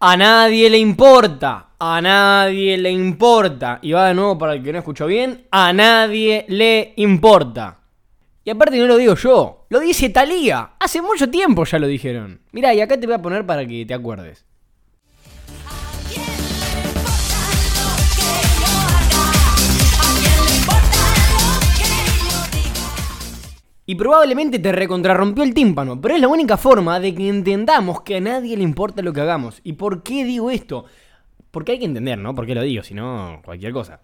A nadie le importa. A nadie le importa. Y va de nuevo para el que no escuchó bien. A nadie le importa. Y aparte no lo digo yo. Lo dice Talía. Hace mucho tiempo ya lo dijeron. Mirá, y acá te voy a poner para que te acuerdes. Y probablemente te recontrarrompió el tímpano, pero es la única forma de que entendamos que a nadie le importa lo que hagamos. ¿Y por qué digo esto? Porque hay que entender, ¿no? ¿Por qué lo digo? Si no, cualquier cosa.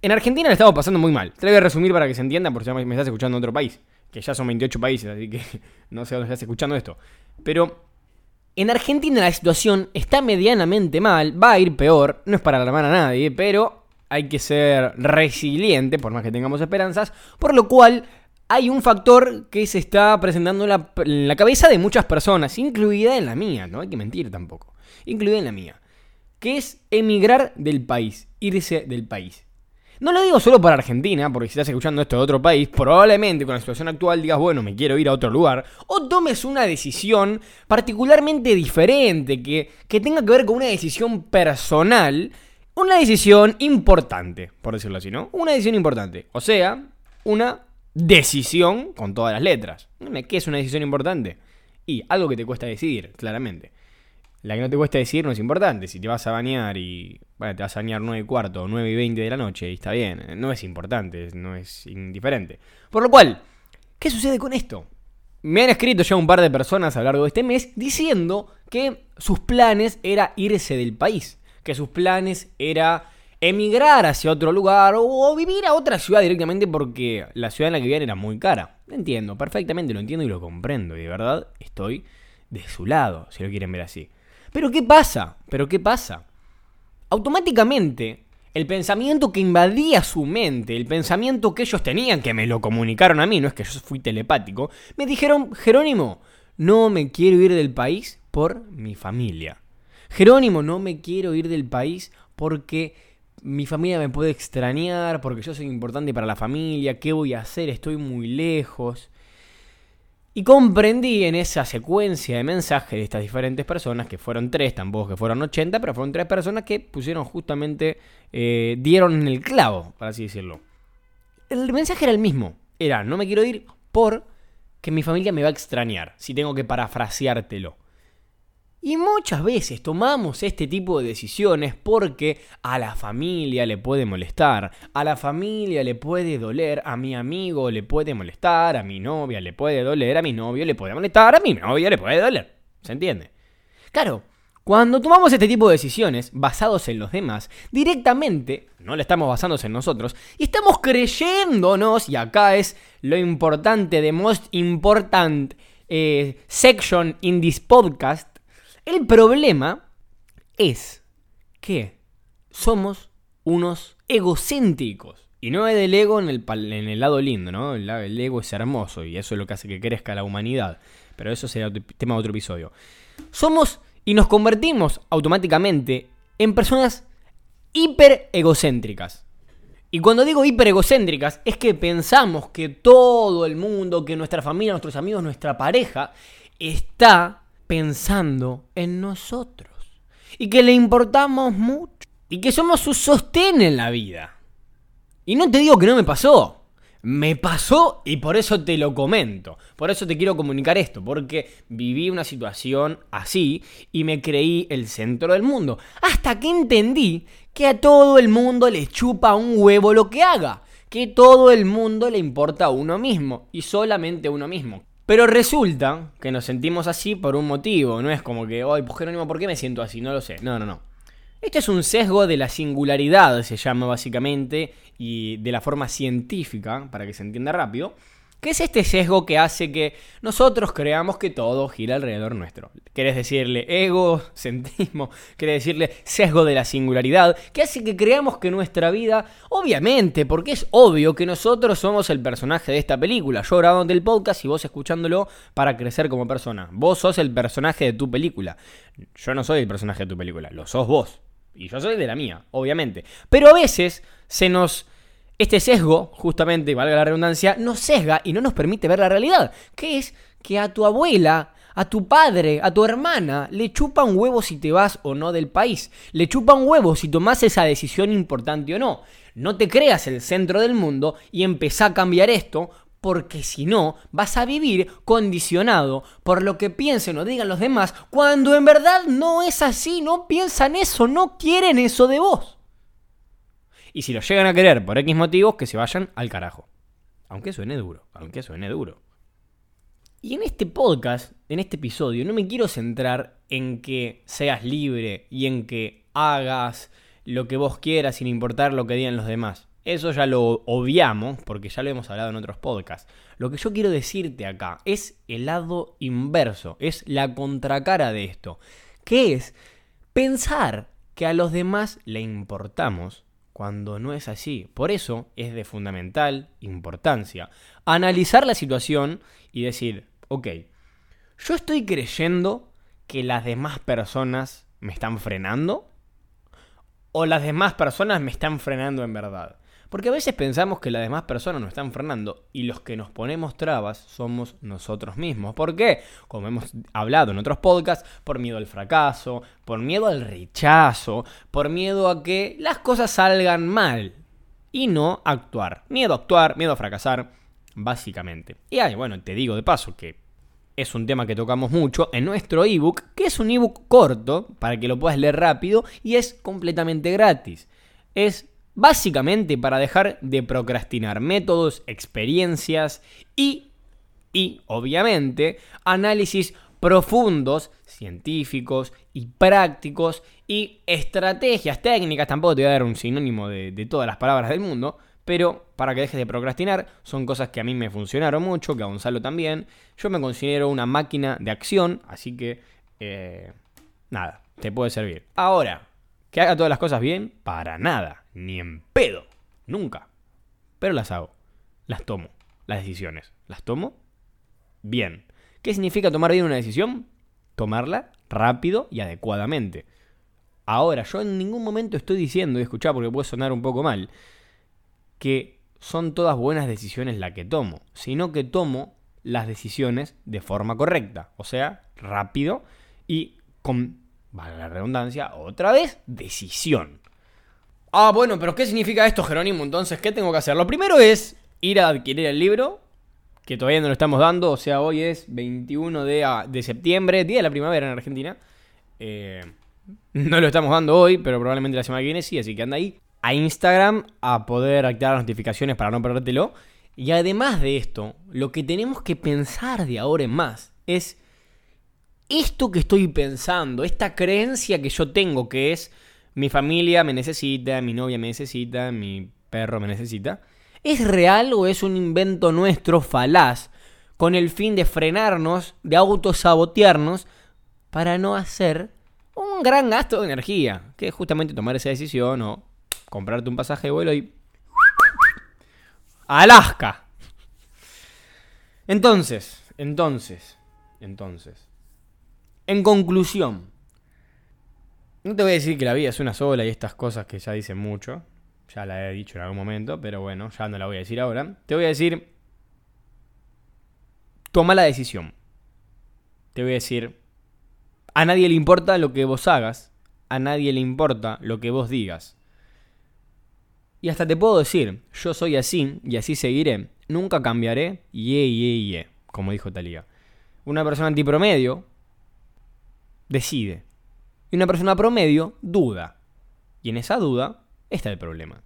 En Argentina le estamos pasando muy mal. Te lo voy a resumir para que se entienda, por si me estás escuchando en otro país. Que ya son 28 países, así que no sé dónde estás escuchando esto. Pero en Argentina la situación está medianamente mal, va a ir peor, no es para alarmar a nadie, pero hay que ser resiliente, por más que tengamos esperanzas, por lo cual hay un factor que se está presentando en la, cabeza de muchas personas, incluida en la mía, no hay que mentir tampoco, incluida en la mía, que es emigrar del país, irse del país. No lo digo solo para Argentina, porque si estás escuchando esto de otro país, probablemente con la situación actual digas, bueno, me quiero ir a otro lugar, o tomes una decisión particularmente diferente, que, que tenga que ver con una decisión personal, una decisión importante, por decirlo así, ¿no? Una decisión importante, o sea, una decisión con todas las letras. ¿Qué es una decisión importante? Y algo que te cuesta decidir, claramente. La que no te cuesta decir no es importante. Si te vas a bañar y. Bueno, te vas a bañar 9 y cuarto o 9 y 20 de la noche y está bien. No es importante, no es indiferente. Por lo cual, ¿qué sucede con esto? Me han escrito ya un par de personas a lo largo de este mes diciendo que sus planes era irse del país. Que sus planes era emigrar hacia otro lugar o vivir a otra ciudad directamente porque la ciudad en la que vivían era muy cara. Entiendo, perfectamente lo entiendo y lo comprendo. Y de verdad estoy de su lado, si lo quieren ver así. Pero ¿qué pasa? ¿Pero qué pasa? Automáticamente, el pensamiento que invadía su mente, el pensamiento que ellos tenían, que me lo comunicaron a mí, no es que yo fui telepático, me dijeron, Jerónimo, no me quiero ir del país por mi familia. Jerónimo, no me quiero ir del país porque mi familia me puede extrañar, porque yo soy importante para la familia, ¿qué voy a hacer? Estoy muy lejos. Y comprendí en esa secuencia de mensajes de estas diferentes personas, que fueron tres, tampoco que fueron 80, pero fueron tres personas que pusieron justamente, eh, dieron en el clavo, por así decirlo. El mensaje era el mismo, era, no me quiero ir por que mi familia me va a extrañar, si tengo que parafraseártelo. Y muchas veces tomamos este tipo de decisiones porque a la familia le puede molestar, a la familia le puede doler, a mi amigo le puede molestar, a mi novia le puede doler, a mi novio le puede molestar, a mi novia le puede doler. ¿Se entiende? Claro, cuando tomamos este tipo de decisiones basados en los demás, directamente, no le estamos basándose en nosotros, y estamos creyéndonos, y acá es lo importante, the most important eh, section in this podcast, el problema es que somos unos egocéntricos. Y no es del ego en el, lado lindo, ¿no? El, ego es hermoso y eso es lo que hace que crezca la humanidad. Pero eso será tema de otro episodio. Somos y nos convertimos automáticamente en personas hiper egocéntricas. Y cuando digo hiper egocéntricas es que pensamos que todo el mundo, que nuestra familia, nuestros amigos, nuestra pareja está pensando en nosotros. Y que le importamos mucho. Y que somos su sostén en la vida. Y no te digo que no me pasó. Me pasó y por eso te lo comento. Por eso te quiero comunicar esto. Porque viví una situación así y me creí el centro del mundo. Hasta que entendí que a todo el mundo le chupa un huevo lo que haga. Que todo el mundo le importa a uno mismo. Y solamente a uno mismo. Pero resulta que nos sentimos así por un motivo. No es como que, ay, pues Jerónimo, ¿por qué me siento así? No lo sé. No, no, no. Este es un sesgo de la singularidad, se llama básicamente, y de la forma científica, para que se entienda rápido, que es este sesgo que hace que nosotros creamos que todo gira alrededor nuestro. ¿Querés decirle egocentrismo? ¿Querés decirle sesgo de la singularidad? Que hace que creamos que nuestra vida, obviamente, porque es obvio que nosotros somos el personaje de esta película. Yo grabando el podcast y vos escuchándolo para crecer como persona. Vos sos el personaje de tu película. Yo no soy el personaje de tu película, lo sos vos. Y yo soy de la mía, obviamente. Pero a veces se nos... Este sesgo, justamente, valga la redundancia, nos sesga y no nos permite ver la realidad. Que es que a tu abuela, A tu padre, a tu hermana, le chupa un huevo si te vas o no del país. Le chupa un huevo si tomás esa decisión importante o no. No te creas el centro del mundo y empezá a cambiar esto, porque si no, vas a vivir condicionado por lo que piensen o digan los demás, cuando en verdad no es así, no piensan eso, no quieren eso de vos. Y si lo llegan a querer por X motivos, que se vayan al carajo. Aunque suene duro, aunque suene duro. Y en este podcast, en este episodio, no me quiero centrar en que seas libre y en que hagas lo que vos quieras sin importar lo que digan los demás. Eso ya lo obviamos porque ya lo hemos hablado en otros podcasts. Lo que yo quiero decirte acá es el lado inverso, es la contracara de esto, que es pensar que a los demás le importamos cuando no es así. Por eso es de fundamental importancia analizar la situación y decir, ok, yo estoy creyendo que las demás personas me están frenando o las demás personas me están frenando en verdad. Porque a veces pensamos que las demás personas nos están frenando y los que nos ponemos trabas somos nosotros mismos. ¿Por qué? Como hemos hablado en otros podcasts, por miedo al fracaso, por miedo al rechazo, por miedo a que las cosas salgan mal y no actuar. Miedo a actuar, miedo a fracasar, básicamente. Y ahí, bueno, te digo de paso que es un tema que tocamos mucho en nuestro ebook, que es un ebook corto para que lo puedas leer rápido y es completamente gratis. Es básicamente para dejar de procrastinar métodos, experiencias y, y obviamente, análisis profundos, científicos y prácticos y estrategias técnicas. Tampoco te voy a dar un sinónimo de, todas las palabras del mundo, pero para que dejes de procrastinar, son cosas que a mí me funcionaron mucho, que a Gonzalo también. Yo me considero una máquina de acción, así que eh, nada, te puede servir. Ahora, que haga todas las cosas bien, para nada, ni en pedo, nunca. Pero las hago, las tomo, las decisiones, las tomo bien. ¿Qué significa tomar bien una decisión? Tomarla rápido y adecuadamente. Ahora, yo en ningún momento estoy diciendo, y escuchá porque puede sonar un poco mal, que son todas buenas decisiones las que tomo, sino que tomo las decisiones de forma correcta, o sea, rápido y con, vale la redundancia, otra vez, decisión. Ah, bueno, pero ¿qué significa esto, Jerónimo? Entonces, ¿qué tengo que hacer? Lo primero es ir a adquirir el libro, que todavía no lo estamos dando, o sea, hoy es 21 de, a- de septiembre, día de la primavera en Argentina. Eh, no lo estamos dando hoy, pero probablemente la semana que viene sí, así que anda ahí a Instagram a poder activar las notificaciones para no perdértelo. Y además de esto, lo que tenemos que pensar de ahora en más es esto que estoy pensando, esta creencia que yo tengo que es mi familia me necesita, mi novia me necesita, mi perro me necesita, ¿es real o es un invento nuestro falaz con el fin de frenarnos, de autosabotearnos para no hacer un gran gasto de energía, que es justamente tomar esa decisión o comprarte un pasaje de vuelo y Alaska. Entonces, entonces, entonces. En conclusión, no te voy a decir que la vida es una sola y estas cosas que ya dicen mucho. Ya la he dicho en algún momento, pero bueno, ya no la voy a decir ahora. Te voy a decir, toma la decisión. Te voy a decir, a nadie le importa lo que vos hagas, a nadie le importa lo que vos digas. Y hasta te puedo decir, yo soy así y así seguiré. Nunca cambiaré, ye, ye, ye, como dijo Talía. Una persona antipromedio decide. Y una persona promedio duda. Y en esa duda está el problema.